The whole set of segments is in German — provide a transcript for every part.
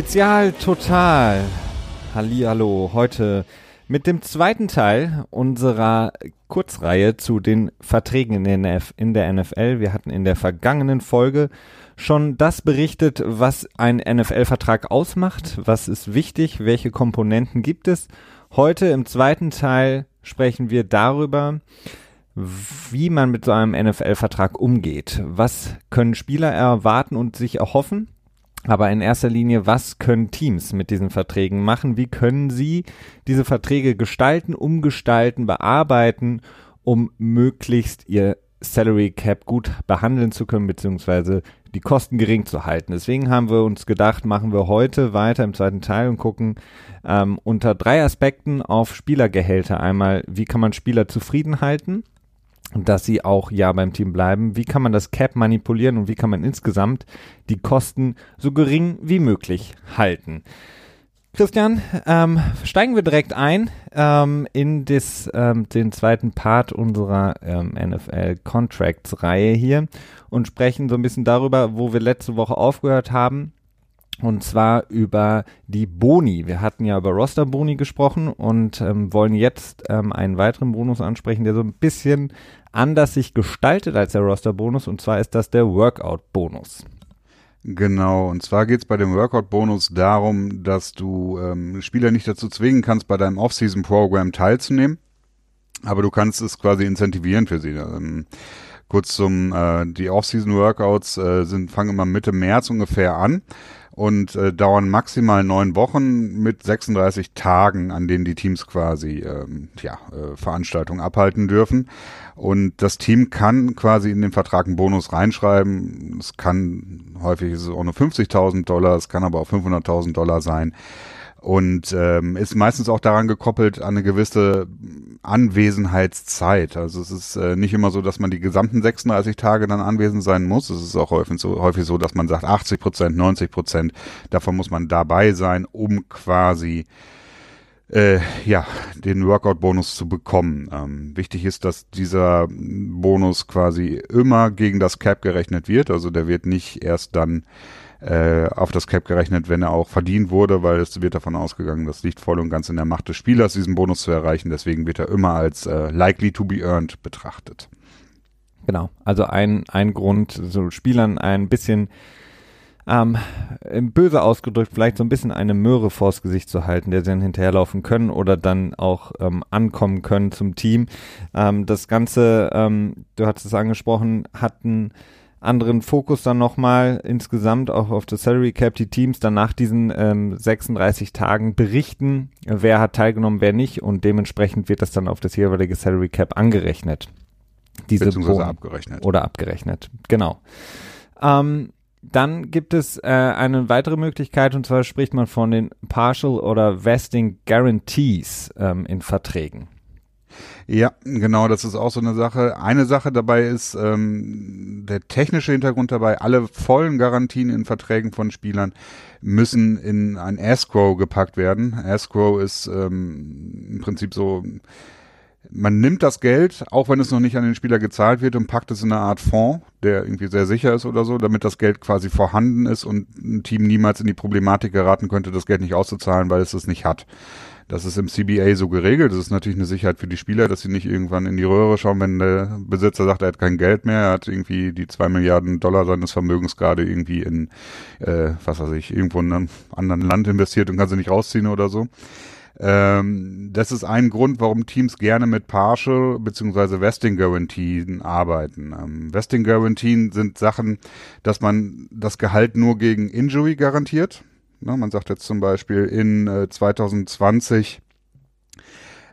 Spezial total. Hallihallo, heute mit dem zweiten Teil unserer Kurzreihe zu den Verträgen in der NFL. Wir hatten in der vergangenen Folge schon das berichtet, was ein NFL-Vertrag ausmacht, was ist wichtig, welche Komponenten gibt es. Heute im zweiten Teil sprechen wir darüber, wie man mit so einem NFL-Vertrag umgeht. Was können Spieler erwarten und sich erhoffen? Aber in erster Linie, was können Teams mit diesen Verträgen machen? Wie können sie diese Verträge gestalten, umgestalten, bearbeiten, um möglichst ihr Salary Cap gut behandeln zu können, beziehungsweise die Kosten gering zu halten. Deswegen haben wir uns gedacht, machen wir heute weiter im zweiten Teil und gucken ähm, unter drei Aspekten auf Spielergehälter. Einmal, wie kann man Spieler zufrieden halten? Dass sie auch ja beim Team bleiben. Wie kann man das Cap manipulieren und wie kann man insgesamt die Kosten so gering wie möglich halten? Christian, ähm, steigen wir direkt ein ähm, in des, ähm, den zweiten Part unserer ähm, NFL Contracts Reihe hier und sprechen so ein bisschen darüber, wo wir letzte Woche aufgehört haben. Und zwar über die Boni. Wir hatten ja über Roster-Boni gesprochen und ähm, wollen jetzt ähm, einen weiteren Bonus ansprechen, der so ein bisschen anders sich gestaltet als der Roster-Bonus. Und zwar ist das der Workout-Bonus. Genau, und zwar geht es bei dem Workout-Bonus darum, dass du ähm, Spieler nicht dazu zwingen kannst, bei deinem Off-Season-Programm teilzunehmen, aber du kannst es quasi incentivieren für sie. Ähm, kurz zum, äh, die Off-Season-Workouts äh, fangen immer Mitte März ungefähr an und äh, dauern maximal neun Wochen mit 36 Tagen, an denen die Teams quasi ähm, ja, äh, Veranstaltungen abhalten dürfen. Und das Team kann quasi in den Vertrag einen Bonus reinschreiben. Es kann, häufig ist es auch nur 50.000 Dollar, es kann aber auch 500.000 Dollar sein und ähm, ist meistens auch daran gekoppelt an eine gewisse Anwesenheitszeit. Also es ist äh, nicht immer so, dass man die gesamten 36 Tage dann anwesend sein muss. Es ist auch häufig so, häufig so dass man sagt 80 Prozent, 90 Prozent davon muss man dabei sein, um quasi äh, ja, den Workout-Bonus zu bekommen. Ähm, wichtig ist, dass dieser Bonus quasi immer gegen das Cap gerechnet wird. Also der wird nicht erst dann äh, auf das Cap gerechnet, wenn er auch verdient wurde, weil es wird davon ausgegangen, das liegt voll und ganz in der Macht des Spielers, diesen Bonus zu erreichen. Deswegen wird er immer als äh, likely to be earned betrachtet. Genau, also ein, ein Grund, so Spielern ein bisschen ähm, böse ausgedrückt, vielleicht so ein bisschen eine Möhre vors Gesicht zu halten, der sie dann hinterherlaufen können oder dann auch ähm, ankommen können zum Team. Ähm, das Ganze, ähm, du hattest es angesprochen, hatten anderen Fokus dann nochmal insgesamt auch auf das Salary Cap, die Teams dann nach diesen ähm, 36 Tagen berichten, wer hat teilgenommen, wer nicht und dementsprechend wird das dann auf das jeweilige Salary Cap angerechnet. Diese Beziehungsweise abgerechnet. Oder abgerechnet, genau. Ähm, dann gibt es äh, eine weitere Möglichkeit und zwar spricht man von den Partial oder Vesting Guarantees ähm, in Verträgen. Ja, genau, das ist auch so eine Sache. Eine Sache dabei ist ähm, der technische Hintergrund dabei. Alle vollen Garantien in Verträgen von Spielern müssen in ein Escrow gepackt werden. Escrow ist ähm, im Prinzip so man nimmt das Geld, auch wenn es noch nicht an den Spieler gezahlt wird, und packt es in eine Art Fonds, der irgendwie sehr sicher ist oder so, damit das Geld quasi vorhanden ist und ein Team niemals in die Problematik geraten könnte, das Geld nicht auszuzahlen, weil es es nicht hat. Das ist im CBA so geregelt. Das ist natürlich eine Sicherheit für die Spieler, dass sie nicht irgendwann in die Röhre schauen, wenn der Besitzer sagt, er hat kein Geld mehr, er hat irgendwie die zwei Milliarden Dollar seines Vermögens gerade irgendwie in, äh, was weiß ich, irgendwo in einem anderen Land investiert und kann sie nicht rausziehen oder so. Ähm, das ist ein Grund, warum Teams gerne mit Partial bzw. Vesting Garantien arbeiten. Ähm, Vesting Garantien sind Sachen, dass man das Gehalt nur gegen Injury garantiert. Ne, man sagt jetzt zum Beispiel in äh, 2020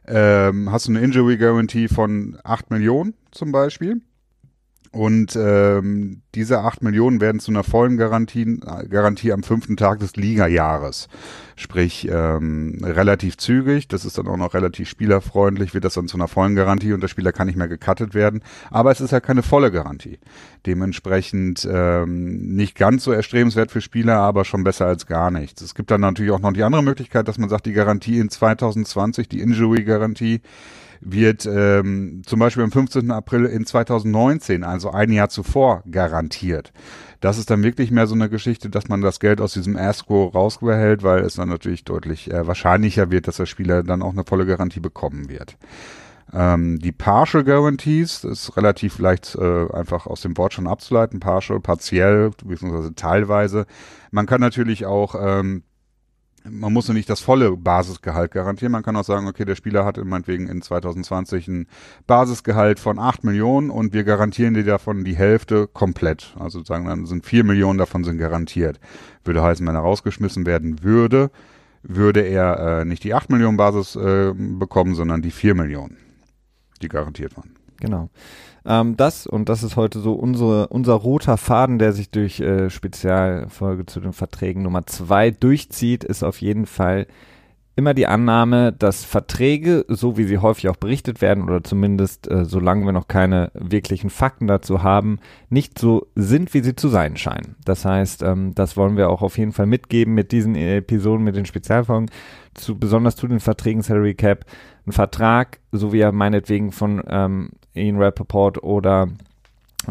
ähm, hast du eine Injury Guarantee von 8 Millionen zum Beispiel. Und ähm, diese 8 Millionen werden zu einer vollen Garantie, Garantie am fünften Tag des Liga-Jahres. Sprich, ähm, relativ zügig, das ist dann auch noch relativ spielerfreundlich, wird das dann zu einer vollen Garantie und der Spieler kann nicht mehr gecuttet werden. Aber es ist ja keine volle Garantie. Dementsprechend ähm, nicht ganz so erstrebenswert für Spieler, aber schon besser als gar nichts. Es gibt dann natürlich auch noch die andere Möglichkeit, dass man sagt, die Garantie in 2020, die Injury-Garantie, wird ähm, zum Beispiel am 15. April in 2019, also ein Jahr zuvor, garantiert. Das ist dann wirklich mehr so eine Geschichte, dass man das Geld aus diesem Escrow rausbehält, weil es dann natürlich deutlich äh, wahrscheinlicher wird, dass der Spieler dann auch eine volle Garantie bekommen wird. Ähm, die Partial Guarantees ist relativ leicht äh, einfach aus dem Wort schon abzuleiten. Partial, partiell, beziehungsweise teilweise. Man kann natürlich auch ähm, man muss ja nicht das volle Basisgehalt garantieren. Man kann auch sagen, okay, der Spieler hat meinetwegen in 2020 ein Basisgehalt von 8 Millionen und wir garantieren dir davon die Hälfte komplett. Also sagen dann sind 4 Millionen davon sind garantiert. Würde heißen, wenn er rausgeschmissen werden würde, würde er äh, nicht die 8 Millionen Basis äh, bekommen, sondern die 4 Millionen, die garantiert waren. Genau. Ähm, das, und das ist heute so unsere, unser roter Faden, der sich durch äh, Spezialfolge zu den Verträgen Nummer zwei durchzieht, ist auf jeden Fall immer die Annahme, dass Verträge, so wie sie häufig auch berichtet werden, oder zumindest äh, solange wir noch keine wirklichen Fakten dazu haben, nicht so sind, wie sie zu sein scheinen. Das heißt, ähm, das wollen wir auch auf jeden Fall mitgeben mit diesen Episoden, mit den Spezialfolgen, zu, besonders zu den Verträgen Salary Cap. Ein Vertrag, so wie er meinetwegen von ähm, Ian Rappaport oder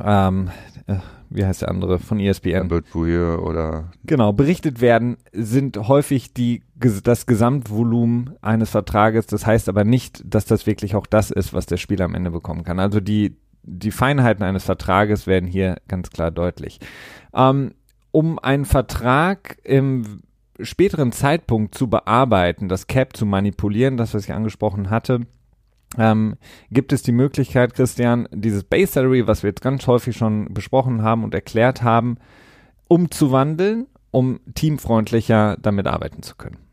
ähm, äh, wie heißt der andere von ESPN? Albert Bouye oder genau berichtet werden, sind häufig die das Gesamtvolumen eines Vertrages. Das heißt aber nicht, dass das wirklich auch das ist, was der Spieler am Ende bekommen kann. Also die die Feinheiten eines Vertrages werden hier ganz klar deutlich. Ähm, um einen Vertrag im späteren Zeitpunkt zu bearbeiten, das Cap zu manipulieren, das was ich angesprochen hatte, ähm, gibt es die Möglichkeit, Christian, dieses Base Salary, was wir jetzt ganz häufig schon besprochen haben und erklärt haben, umzuwandeln, um teamfreundlicher damit arbeiten zu können.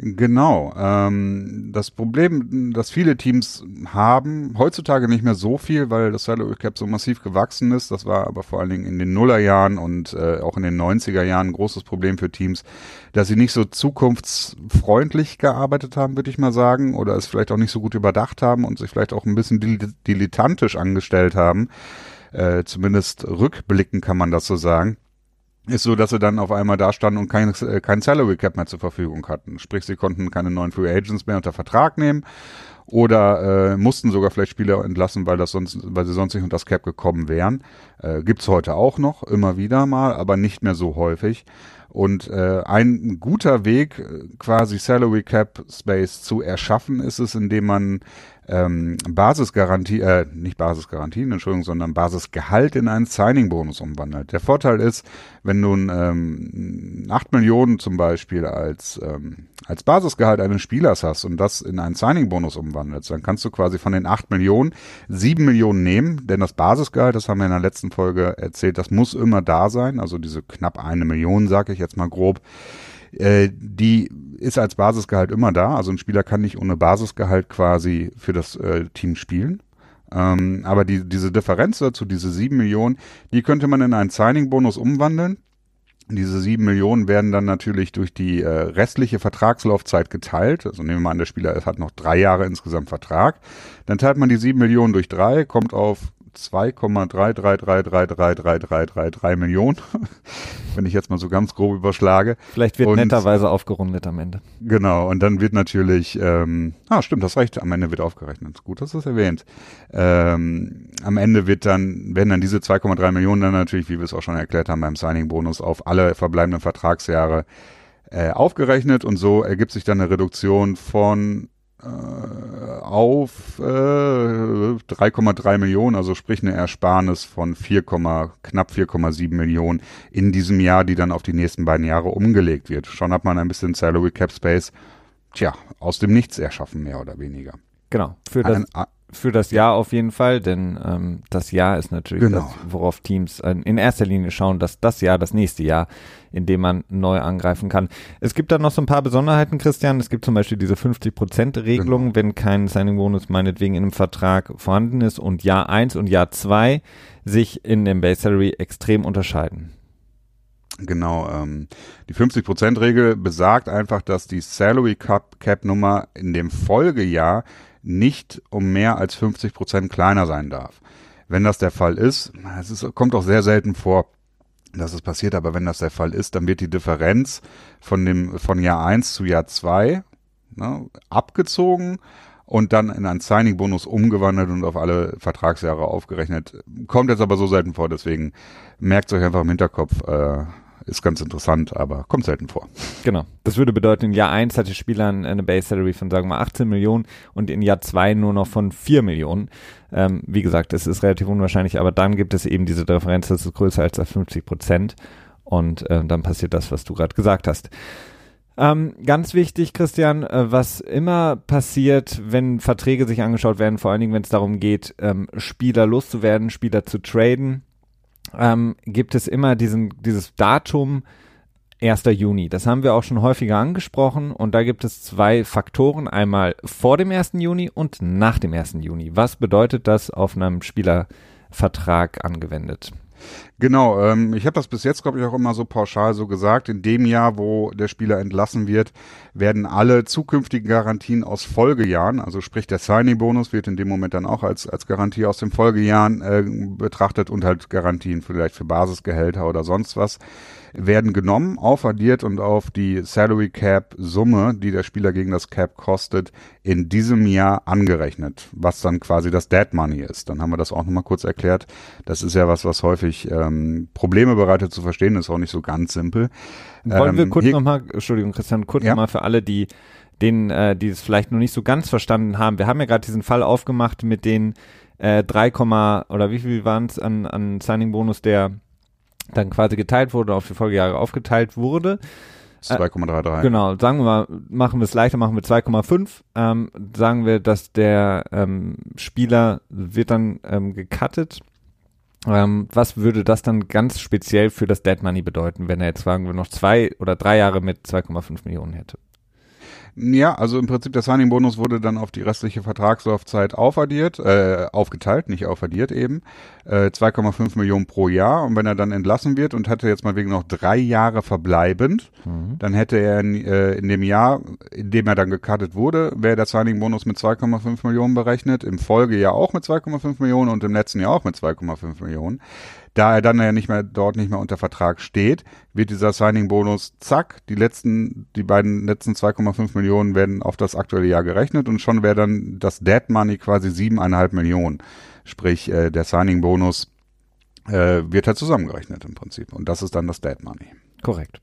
Genau. Ähm, das Problem, das viele Teams haben, heutzutage nicht mehr so viel, weil das Salary Cap so massiv gewachsen ist. Das war aber vor allen Dingen in den Nullerjahren und äh, auch in den 90er Jahren ein großes Problem für Teams, dass sie nicht so zukunftsfreundlich gearbeitet haben, würde ich mal sagen, oder es vielleicht auch nicht so gut überdacht haben und sich vielleicht auch ein bisschen dilettantisch angestellt haben. Äh, zumindest rückblicken kann man das so sagen ist so, dass sie dann auf einmal da standen und kein, äh, kein Salary Cap mehr zur Verfügung hatten. Sprich, sie konnten keine neuen Free Agents mehr unter Vertrag nehmen oder äh, mussten sogar vielleicht Spieler entlassen, weil das sonst, weil sie sonst nicht unter das Cap gekommen wären. Äh, gibt's heute auch noch, immer wieder mal, aber nicht mehr so häufig. Und äh, ein guter Weg, äh, quasi Salary Cap Space zu erschaffen, ist es, indem man ähm, Basisgarantie, äh, nicht Basisgarantien, Entschuldigung, sondern Basisgehalt in einen Signing-Bonus umwandelt. Der Vorteil ist, wenn du ähm, 8 Millionen zum Beispiel als, ähm, als Basisgehalt eines Spielers hast und das in einen Signing-Bonus umwandelst, dann kannst du quasi von den 8 Millionen 7 Millionen nehmen, denn das Basisgehalt, das haben wir in der letzten Folge erzählt, das muss immer da sein, also diese knapp eine Million, sage ich jetzt mal grob, äh, die ist als Basisgehalt immer da. Also ein Spieler kann nicht ohne Basisgehalt quasi für das äh, Team spielen. Ähm, aber die, diese Differenz dazu, diese sieben Millionen, die könnte man in einen Signing-Bonus umwandeln. Diese sieben Millionen werden dann natürlich durch die äh, restliche Vertragslaufzeit geteilt. Also nehmen wir mal an, der Spieler hat noch drei Jahre insgesamt Vertrag. Dann teilt man die sieben Millionen durch drei, kommt auf 2,333333333 Millionen, wenn ich jetzt mal so ganz grob überschlage. Vielleicht wird und, netterweise aufgerundet am Ende. Genau, und dann wird natürlich, ähm, ah stimmt, das reicht, am Ende wird aufgerechnet. Gut, dass du es erwähnt. Ähm, am Ende wird dann, werden dann diese 2,3 Millionen dann natürlich, wie wir es auch schon erklärt haben beim Signing-Bonus, auf alle verbleibenden Vertragsjahre äh, aufgerechnet und so ergibt sich dann eine Reduktion von auf äh, 3,3 Millionen, also sprich eine Ersparnis von 4, knapp 4,7 Millionen in diesem Jahr, die dann auf die nächsten beiden Jahre umgelegt wird. Schon hat man ein bisschen Salary Cap Space, tja, aus dem Nichts erschaffen, mehr oder weniger. Genau, für das, für das Jahr auf jeden Fall, denn ähm, das Jahr ist natürlich genau. das, worauf Teams äh, in erster Linie schauen, dass das Jahr das nächste Jahr, in dem man neu angreifen kann. Es gibt da noch so ein paar Besonderheiten, Christian. Es gibt zum Beispiel diese 50%-Regelung, genau. wenn kein Signing-Bonus meinetwegen in einem Vertrag vorhanden ist und Jahr 1 und Jahr 2 sich in dem Base Salary extrem unterscheiden. Genau, ähm, die 50%-Regel besagt einfach, dass die Salary Cap, Cap Nummer in dem Folgejahr nicht um mehr als 50 Prozent kleiner sein darf. Wenn das der Fall ist, es ist, kommt auch sehr selten vor, dass es passiert, aber wenn das der Fall ist, dann wird die Differenz von dem, von Jahr 1 zu Jahr 2 ne, abgezogen und dann in einen Signing-Bonus umgewandelt und auf alle Vertragsjahre aufgerechnet. Kommt jetzt aber so selten vor, deswegen merkt euch einfach im Hinterkopf, äh, ist ganz interessant, aber kommt selten vor. Genau. Das würde bedeuten, in Jahr 1 hat der Spieler eine Base Salary von, sagen wir mal, 18 Millionen und in Jahr 2 nur noch von 4 Millionen. Ähm, wie gesagt, das ist relativ unwahrscheinlich, aber dann gibt es eben diese Differenz, das ist größer als 50 Prozent und äh, dann passiert das, was du gerade gesagt hast. Ähm, ganz wichtig, Christian, äh, was immer passiert, wenn Verträge sich angeschaut werden, vor allen Dingen, wenn es darum geht, ähm, Spieler loszuwerden, Spieler zu traden, ähm, gibt es immer diesen, dieses Datum 1. Juni. Das haben wir auch schon häufiger angesprochen und da gibt es zwei Faktoren, einmal vor dem 1. Juni und nach dem 1. Juni. Was bedeutet das auf einem Spielervertrag angewendet? Genau, ähm, ich habe das bis jetzt, glaube ich, auch immer so pauschal so gesagt. In dem Jahr, wo der Spieler entlassen wird, werden alle zukünftigen Garantien aus Folgejahren, also sprich der Signing-Bonus wird in dem Moment dann auch als, als Garantie aus den Folgejahren äh, betrachtet und halt Garantien vielleicht für Basisgehälter oder sonst was werden genommen, aufaddiert und auf die Salary Cap Summe, die der Spieler gegen das Cap kostet, in diesem Jahr angerechnet, was dann quasi das Dead Money ist. Dann haben wir das auch nochmal kurz erklärt. Das ist ja was, was häufig ähm, Probleme bereitet zu verstehen, ist auch nicht so ganz simpel. Wollen wir ähm, kurz nochmal, Entschuldigung Christian, kurz ja? nochmal für alle, die denen, äh, die es vielleicht noch nicht so ganz verstanden haben. Wir haben ja gerade diesen Fall aufgemacht mit den äh, 3, oder wie viel waren es an, an Signing-Bonus, der dann quasi geteilt wurde, auf die Folgejahre aufgeteilt wurde. 2,33. Äh, genau, sagen wir mal, machen wir es leichter, machen wir 2,5. Ähm, sagen wir, dass der ähm, Spieler wird dann ähm, gecuttet. Ähm, was würde das dann ganz speziell für das Dead Money bedeuten, wenn er jetzt, sagen wir, noch zwei oder drei Jahre mit 2,5 Millionen hätte? Ja, also im Prinzip der Signing-Bonus wurde dann auf die restliche Vertragslaufzeit aufaddiert, äh, aufgeteilt, nicht aufaddiert eben, äh, 2,5 Millionen pro Jahr. Und wenn er dann entlassen wird und hätte jetzt mal wegen noch drei Jahre verbleibend, mhm. dann hätte er in, äh, in dem Jahr, in dem er dann gecuttet wurde, wäre der Signing-Bonus mit 2,5 Millionen berechnet, im Folgejahr auch mit 2,5 Millionen und im letzten Jahr auch mit 2,5 Millionen. Da er dann ja nicht mehr dort nicht mehr unter Vertrag steht, wird dieser Signing-Bonus zack, die letzten, die beiden letzten 2,5 Millionen werden auf das aktuelle Jahr gerechnet und schon wäre dann das Dead Money quasi siebeneinhalb Millionen. Sprich, äh, der Signing-Bonus äh, wird halt zusammengerechnet im Prinzip. Und das ist dann das Dead Money. Korrekt.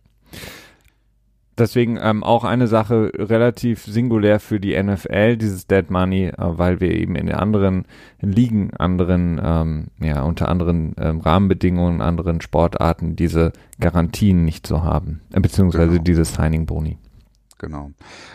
Deswegen ähm, auch eine Sache relativ singulär für die NFL, dieses Dead Money, äh, weil wir eben in den anderen Ligen, anderen, ähm, ja, unter anderen ähm, Rahmenbedingungen, anderen Sportarten diese Garantien nicht so haben, äh, beziehungsweise genau. diese Signing-Boni. Genau.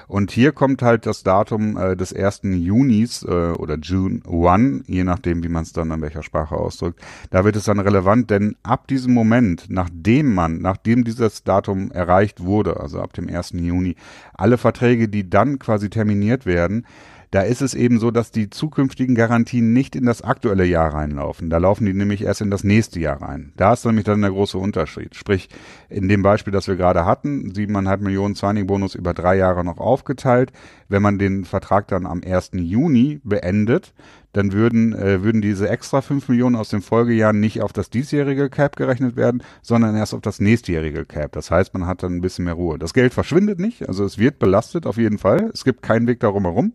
Und hier kommt halt das Datum äh, des ersten Junis äh, oder June 1, je nachdem, wie man es dann in welcher Sprache ausdrückt. Da wird es dann relevant, denn ab diesem Moment, nachdem man, nachdem dieses Datum erreicht wurde, also ab dem ersten Juni, alle Verträge, die dann quasi terminiert werden, da ist es eben so, dass die zukünftigen Garantien nicht in das aktuelle Jahr reinlaufen. Da laufen die nämlich erst in das nächste Jahr rein. Da ist nämlich dann der große Unterschied. Sprich, in dem Beispiel, das wir gerade hatten, siebeneinhalb Millionen Signing-Bonus über drei Jahre noch aufgeteilt. Wenn man den Vertrag dann am 1. Juni beendet, dann würden, äh, würden diese extra 5 Millionen aus den Folgejahren nicht auf das diesjährige Cap gerechnet werden, sondern erst auf das nächstjährige Cap. Das heißt, man hat dann ein bisschen mehr Ruhe. Das Geld verschwindet nicht, also es wird belastet auf jeden Fall. Es gibt keinen Weg darum herum.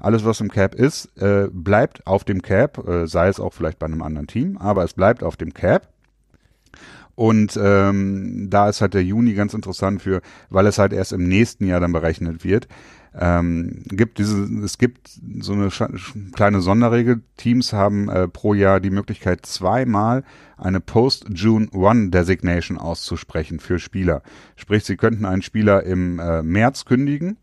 Alles, was im Cap ist, äh, bleibt auf dem Cap, äh, sei es auch vielleicht bei einem anderen Team, aber es bleibt auf dem Cap. Und ähm, da ist halt der Juni ganz interessant für, weil es halt erst im nächsten Jahr dann berechnet wird ähm, gibt diese, es gibt so eine kleine Sonderregel. Teams haben äh, pro Jahr die Möglichkeit, zweimal eine Post-June One Designation auszusprechen für Spieler. Sprich, sie könnten einen Spieler im äh, März kündigen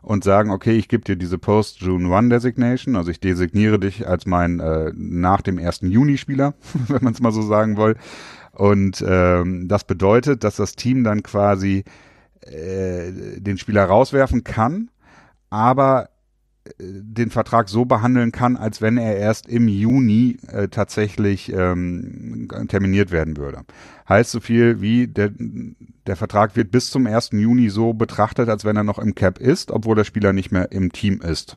und sagen, okay, ich gebe dir diese Post-June One Designation, also ich designiere dich als mein äh, nach dem 1. Juni Spieler, wenn man es mal so sagen will. Und ähm, das bedeutet, dass das Team dann quasi äh, den Spieler rauswerfen kann aber äh, den Vertrag so behandeln kann, als wenn er erst im Juni äh, tatsächlich ähm, terminiert werden würde. Heißt so viel wie der, der Vertrag wird bis zum 1. Juni so betrachtet, als wenn er noch im Cap ist, obwohl der Spieler nicht mehr im Team ist.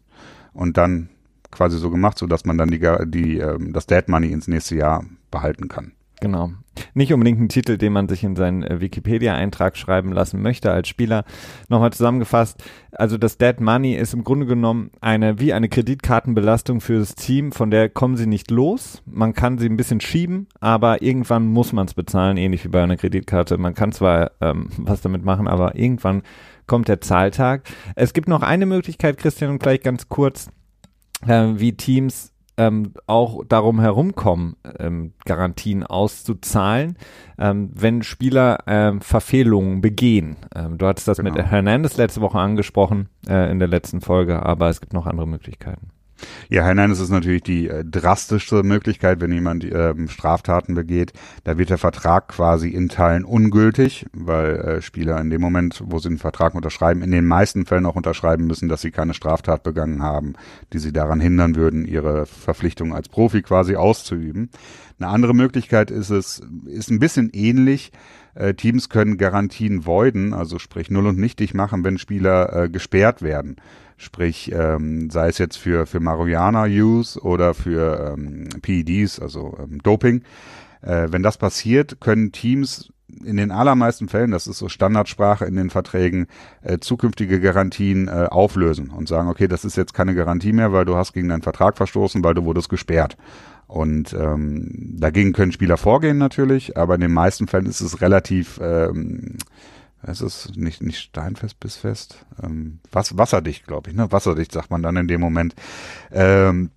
Und dann quasi so gemacht, so dass man dann die, die, ähm, das Dead Money ins nächste Jahr behalten kann. Genau. Nicht unbedingt ein Titel, den man sich in seinen äh, Wikipedia-Eintrag schreiben lassen möchte als Spieler. Nochmal zusammengefasst, also das Dead Money ist im Grunde genommen eine, wie eine Kreditkartenbelastung für das Team, von der kommen sie nicht los. Man kann sie ein bisschen schieben, aber irgendwann muss man es bezahlen, ähnlich wie bei einer Kreditkarte. Man kann zwar ähm, was damit machen, aber irgendwann kommt der Zahltag. Es gibt noch eine Möglichkeit, Christian, und gleich ganz kurz, äh, wie Teams ähm, auch darum herumkommen, ähm, Garantien auszuzahlen, ähm, wenn Spieler ähm, Verfehlungen begehen. Ähm, du hattest das genau. mit Hernandez letzte Woche angesprochen äh, in der letzten Folge, aber es gibt noch andere Möglichkeiten. Ja, Hernandez ist natürlich die äh, drastischste Möglichkeit, wenn jemand äh, Straftaten begeht. Da wird der Vertrag quasi in Teilen ungültig, weil äh, Spieler in dem Moment, wo sie den Vertrag unterschreiben, in den meisten Fällen auch unterschreiben müssen, dass sie keine Straftat begangen haben, die sie daran hindern würden, ihre Verpflichtung als Profi quasi auszuüben. Eine andere Möglichkeit ist es, ist ein bisschen ähnlich. Äh, Teams können Garantien voiden, also sprich null und nichtig machen, wenn Spieler äh, gesperrt werden. Sprich, ähm, sei es jetzt für, für Marihuana-Use oder für ähm, PEDs, also ähm, Doping. Äh, wenn das passiert, können Teams in den allermeisten Fällen, das ist so Standardsprache in den Verträgen, äh, zukünftige Garantien äh, auflösen und sagen, okay, das ist jetzt keine Garantie mehr, weil du hast gegen deinen Vertrag verstoßen, weil du wurdest gesperrt. Und ähm, dagegen können Spieler vorgehen natürlich, aber in den meisten Fällen ist es relativ ähm, es ist nicht, nicht steinfest bis fest. Ähm, was, wasserdicht, glaube ich, ne? Wasserdicht sagt man dann in dem Moment. Ähm,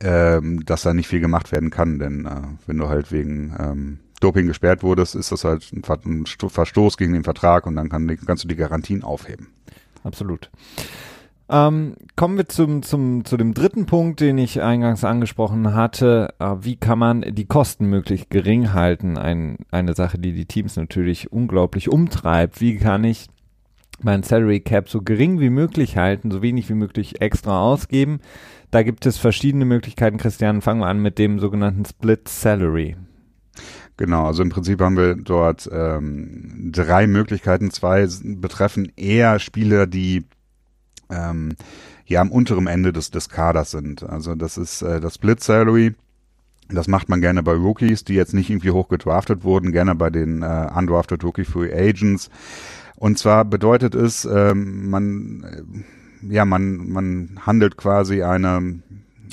ähm, dass da nicht viel gemacht werden kann, denn äh, wenn du halt wegen ähm, Doping gesperrt wurdest, ist das halt ein, ein Verstoß gegen den Vertrag und dann kann, kannst du die Garantien aufheben. Absolut. Ähm, kommen wir zum, zum, zu dem dritten Punkt, den ich eingangs angesprochen hatte. Äh, wie kann man die Kosten möglichst gering halten? Ein, eine Sache, die die Teams natürlich unglaublich umtreibt. Wie kann ich mein Salary Cap so gering wie möglich halten, so wenig wie möglich extra ausgeben? Da gibt es verschiedene Möglichkeiten. Christian, fangen wir an mit dem sogenannten Split Salary. Genau, also im Prinzip haben wir dort ähm, drei Möglichkeiten. Zwei betreffen eher Spieler, die ähm, ja am unteren Ende des, des Kaders sind. Also das ist äh, das Split Salary. Das macht man gerne bei Rookies, die jetzt nicht irgendwie hoch gedraftet wurden, gerne bei den äh, undrafted Rookie Free Agents. Und zwar bedeutet es, ähm, man, äh, ja, man, man handelt quasi eine,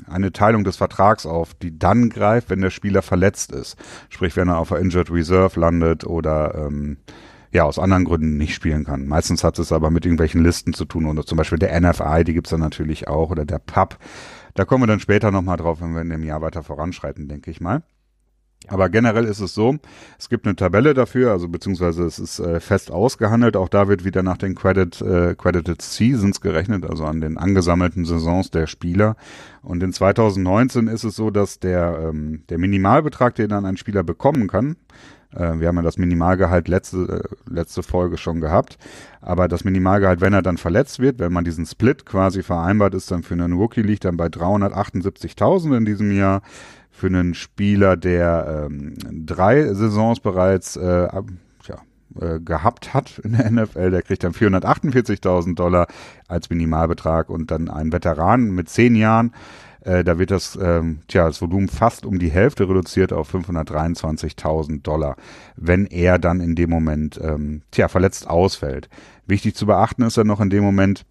eine Teilung des Vertrags auf, die dann greift, wenn der Spieler verletzt ist. Sprich, wenn er auf der Injured Reserve landet oder ähm, ja aus anderen Gründen nicht spielen kann. Meistens hat es aber mit irgendwelchen Listen zu tun oder zum Beispiel der NFI, die gibt's dann natürlich auch oder der PUB. Da kommen wir dann später nochmal drauf, wenn wir in dem Jahr weiter voranschreiten, denke ich mal. Aber generell ist es so, es gibt eine Tabelle dafür, also beziehungsweise es ist äh, fest ausgehandelt. Auch da wird wieder nach den Credit, äh, Credited Seasons gerechnet, also an den angesammelten Saisons der Spieler. Und in 2019 ist es so, dass der, ähm, der Minimalbetrag, den dann ein Spieler bekommen kann, wir haben ja das Minimalgehalt letzte, äh, letzte Folge schon gehabt. Aber das Minimalgehalt, wenn er dann verletzt wird, wenn man diesen Split quasi vereinbart ist, dann für einen Rookie liegt dann bei 378.000 in diesem Jahr. Für einen Spieler, der ähm, drei Saisons bereits äh, tja, äh, gehabt hat in der NFL, der kriegt dann 448.000 Dollar als Minimalbetrag und dann ein Veteran mit zehn Jahren äh, da wird das, ähm, tja, das Volumen fast um die Hälfte reduziert auf 523.000 Dollar, wenn er dann in dem Moment, ähm, tja, verletzt ausfällt. Wichtig zu beachten ist dann noch in dem Moment,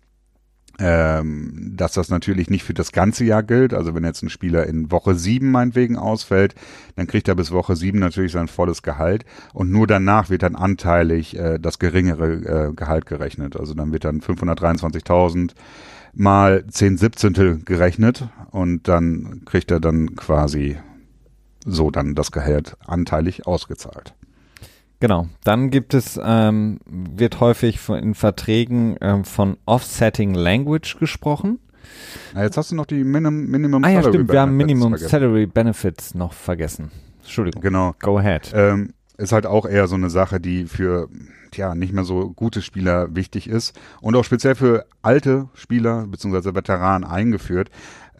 ähm, dass das natürlich nicht für das ganze Jahr gilt. Also wenn jetzt ein Spieler in Woche sieben meinetwegen ausfällt, dann kriegt er bis Woche sieben natürlich sein volles Gehalt und nur danach wird dann anteilig äh, das geringere äh, Gehalt gerechnet. Also dann wird dann 523.000 mal 10 Siebzehntel gerechnet und dann kriegt er dann quasi so dann das Gehalt anteilig ausgezahlt. Genau. Dann gibt es, ähm, wird häufig in Verträgen ähm, von Offsetting Language gesprochen. Na, jetzt hast du noch die Minim Minimum ah, ja, stimmt, Benefits wir haben Minimum vergessen. Salary Benefits noch vergessen. Entschuldigung. Genau. Go ahead. Ähm, ist halt auch eher so eine Sache, die für ja nicht mehr so gute Spieler wichtig ist und auch speziell für alte Spieler bzw. Veteranen eingeführt.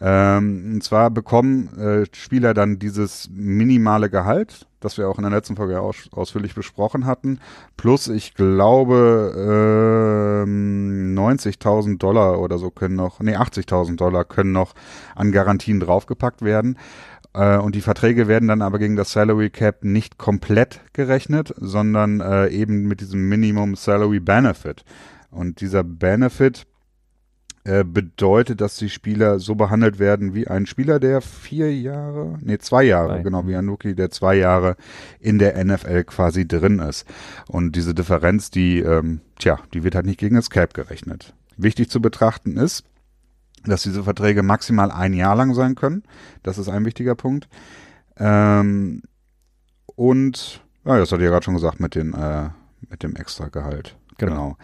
Ähm, und zwar bekommen äh, Spieler dann dieses minimale Gehalt, das wir auch in der letzten Folge aus, ausführlich besprochen hatten, plus ich glaube ähm, 90.000 Dollar oder so können noch, nee 80.000 Dollar können noch an Garantien draufgepackt werden. Äh, und die Verträge werden dann aber gegen das Salary Cap nicht komplett gerechnet, sondern äh, eben mit diesem Minimum Salary Benefit. Und dieser Benefit äh, bedeutet, dass die Spieler so behandelt werden wie ein Spieler, der vier Jahre, nee, zwei Jahre, Nein. genau, wie ein Rookie, der zwei Jahre in der NFL quasi drin ist. Und diese Differenz, die, ähm, tja, die wird halt nicht gegen das Cap gerechnet. Wichtig zu betrachten ist, dass diese Verträge maximal ein Jahr lang sein können. Das ist ein wichtiger Punkt. Ähm, und, ja, das hatte ich ja gerade schon gesagt mit, den, äh, mit dem Extragehalt. Genau. genau.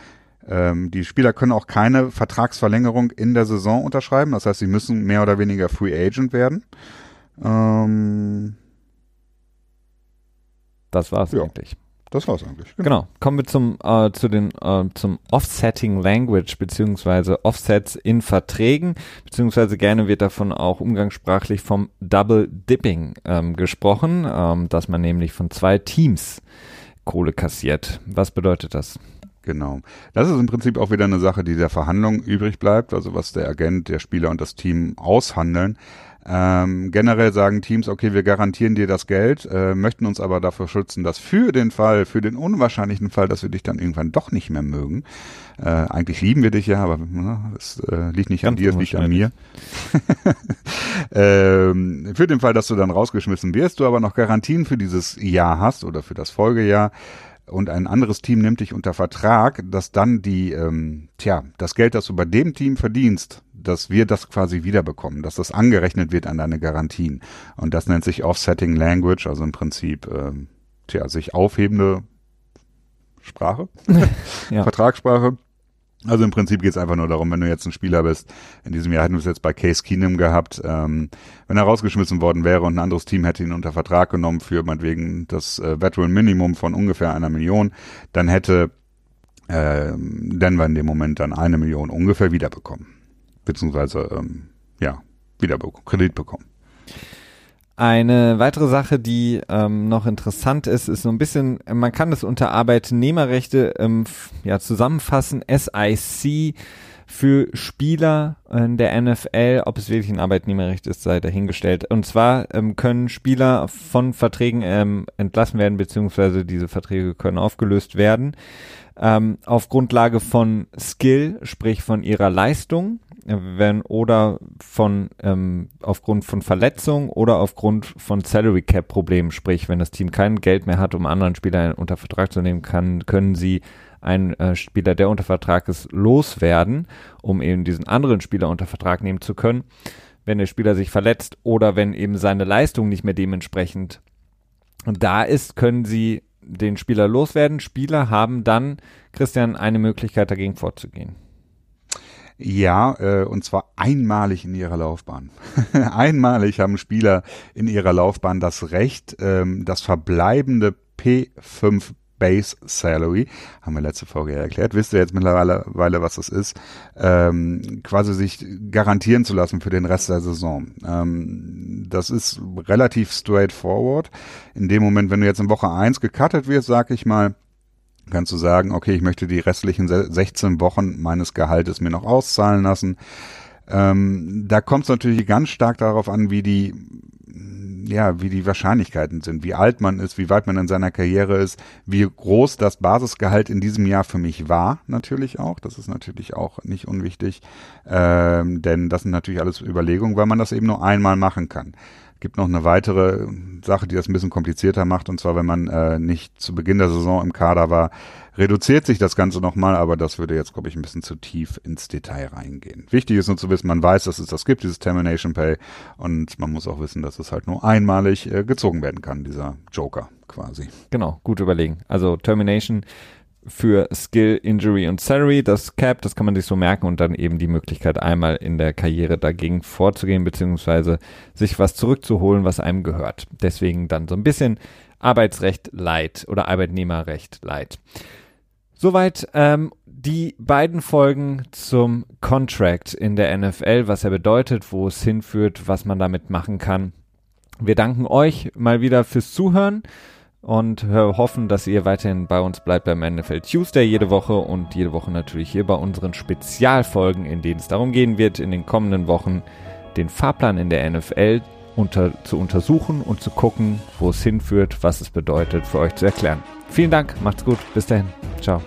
Ähm, die Spieler können auch keine Vertragsverlängerung in der Saison unterschreiben. Das heißt, sie müssen mehr oder weniger Free Agent werden. Ähm, das war's ja. eigentlich. Das war's eigentlich. Genau. genau. Kommen wir zum äh, zu den äh, zum Offsetting Language beziehungsweise Offsets in Verträgen beziehungsweise gerne wird davon auch umgangssprachlich vom Double Dipping ähm, gesprochen, ähm, dass man nämlich von zwei Teams Kohle kassiert. Was bedeutet das? Genau. Das ist im Prinzip auch wieder eine Sache, die der Verhandlung übrig bleibt, also was der Agent, der Spieler und das Team aushandeln. Ähm, generell sagen Teams, okay, wir garantieren dir das Geld, äh, möchten uns aber dafür schützen, dass für den Fall, für den unwahrscheinlichen Fall, dass wir dich dann irgendwann doch nicht mehr mögen, äh, eigentlich lieben wir dich ja, aber ne, es äh, liegt nicht Ganz an dir, es liegt an mir. ähm, für den Fall, dass du dann rausgeschmissen wirst, du aber noch Garantien für dieses Jahr hast oder für das Folgejahr, und ein anderes Team nimmt dich unter Vertrag, dass dann die, ähm, tja, das Geld, das du bei dem Team verdienst, dass wir das quasi wiederbekommen, dass das angerechnet wird an deine Garantien. Und das nennt sich Offsetting Language, also im Prinzip, ähm, tja, sich aufhebende Sprache, ja. Vertragssprache. Also im Prinzip geht es einfach nur darum, wenn du jetzt ein Spieler bist, in diesem Jahr hätten wir es jetzt bei Case Keenum gehabt, ähm, wenn er rausgeschmissen worden wäre und ein anderes Team hätte ihn unter Vertrag genommen für meinetwegen das äh, Veteran Minimum von ungefähr einer Million, dann hätte äh, Denver in dem Moment dann eine Million ungefähr wiederbekommen. Beziehungsweise, ähm, ja, wieder Kredit bekommen. Eine weitere Sache, die ähm, noch interessant ist, ist so ein bisschen, man kann das unter Arbeitnehmerrechte ähm, ja, zusammenfassen. SIC für Spieler in der NFL, ob es wirklich ein Arbeitnehmerrecht ist, sei dahingestellt. Und zwar ähm, können Spieler von Verträgen ähm, entlassen werden, beziehungsweise diese Verträge können aufgelöst werden, ähm, auf Grundlage von Skill, sprich von ihrer Leistung wenn oder von ähm, aufgrund von Verletzung oder aufgrund von Salary Cap Problemen, sprich, wenn das Team kein Geld mehr hat, um anderen Spieler unter Vertrag zu nehmen, kann, können sie einen äh, Spieler, der unter Vertrag ist, loswerden, um eben diesen anderen Spieler unter Vertrag nehmen zu können, wenn der Spieler sich verletzt oder wenn eben seine Leistung nicht mehr dementsprechend da ist, können sie den Spieler loswerden. Spieler haben dann, Christian, eine Möglichkeit dagegen vorzugehen. Ja, äh, und zwar einmalig in ihrer Laufbahn. einmalig haben Spieler in ihrer Laufbahn das Recht, ähm, das verbleibende P5 Base Salary, haben wir letzte Folge ja erklärt, wisst ihr jetzt mittlerweile, was das ist, ähm, quasi sich garantieren zu lassen für den Rest der Saison. Ähm, das ist relativ straightforward. In dem Moment, wenn du jetzt in Woche eins gecuttet wirst, sag ich mal, kannst du sagen, okay, ich möchte die restlichen 16 Wochen meines Gehaltes mir noch auszahlen lassen. Ähm, da kommt es natürlich ganz stark darauf an, wie die ja, wie die Wahrscheinlichkeiten sind, wie alt man ist, wie weit man in seiner Karriere ist, wie groß das Basisgehalt in diesem Jahr für mich war, natürlich auch. Das ist natürlich auch nicht unwichtig, ähm, denn das sind natürlich alles Überlegungen, weil man das eben nur einmal machen kann gibt noch eine weitere Sache, die das ein bisschen komplizierter macht, und zwar, wenn man äh, nicht zu Beginn der Saison im Kader war, reduziert sich das Ganze nochmal, aber das würde jetzt, glaube ich, ein bisschen zu tief ins Detail reingehen. Wichtig ist nur zu wissen, man weiß, dass es das gibt, dieses Termination Pay, und man muss auch wissen, dass es halt nur einmalig äh, gezogen werden kann, dieser Joker quasi. Genau, gut überlegen. Also Termination für Skill, Injury und Salary. Das Cap, das kann man sich so merken und dann eben die Möglichkeit, einmal in der Karriere dagegen vorzugehen, beziehungsweise sich was zurückzuholen, was einem gehört. Deswegen dann so ein bisschen Arbeitsrecht light oder Arbeitnehmerrecht light. Soweit ähm, die beiden Folgen zum Contract in der NFL, was er bedeutet, wo es hinführt, was man damit machen kann. Wir danken euch mal wieder fürs Zuhören und hoffen, dass ihr weiterhin bei uns bleibt beim NFL Tuesday jede Woche und jede Woche natürlich hier bei unseren Spezialfolgen, in denen es darum gehen wird, in den kommenden Wochen den Fahrplan in der NFL unter, zu untersuchen und zu gucken, wo es hinführt, was es bedeutet, für euch zu erklären. Vielen Dank, macht's gut, bis dahin, ciao.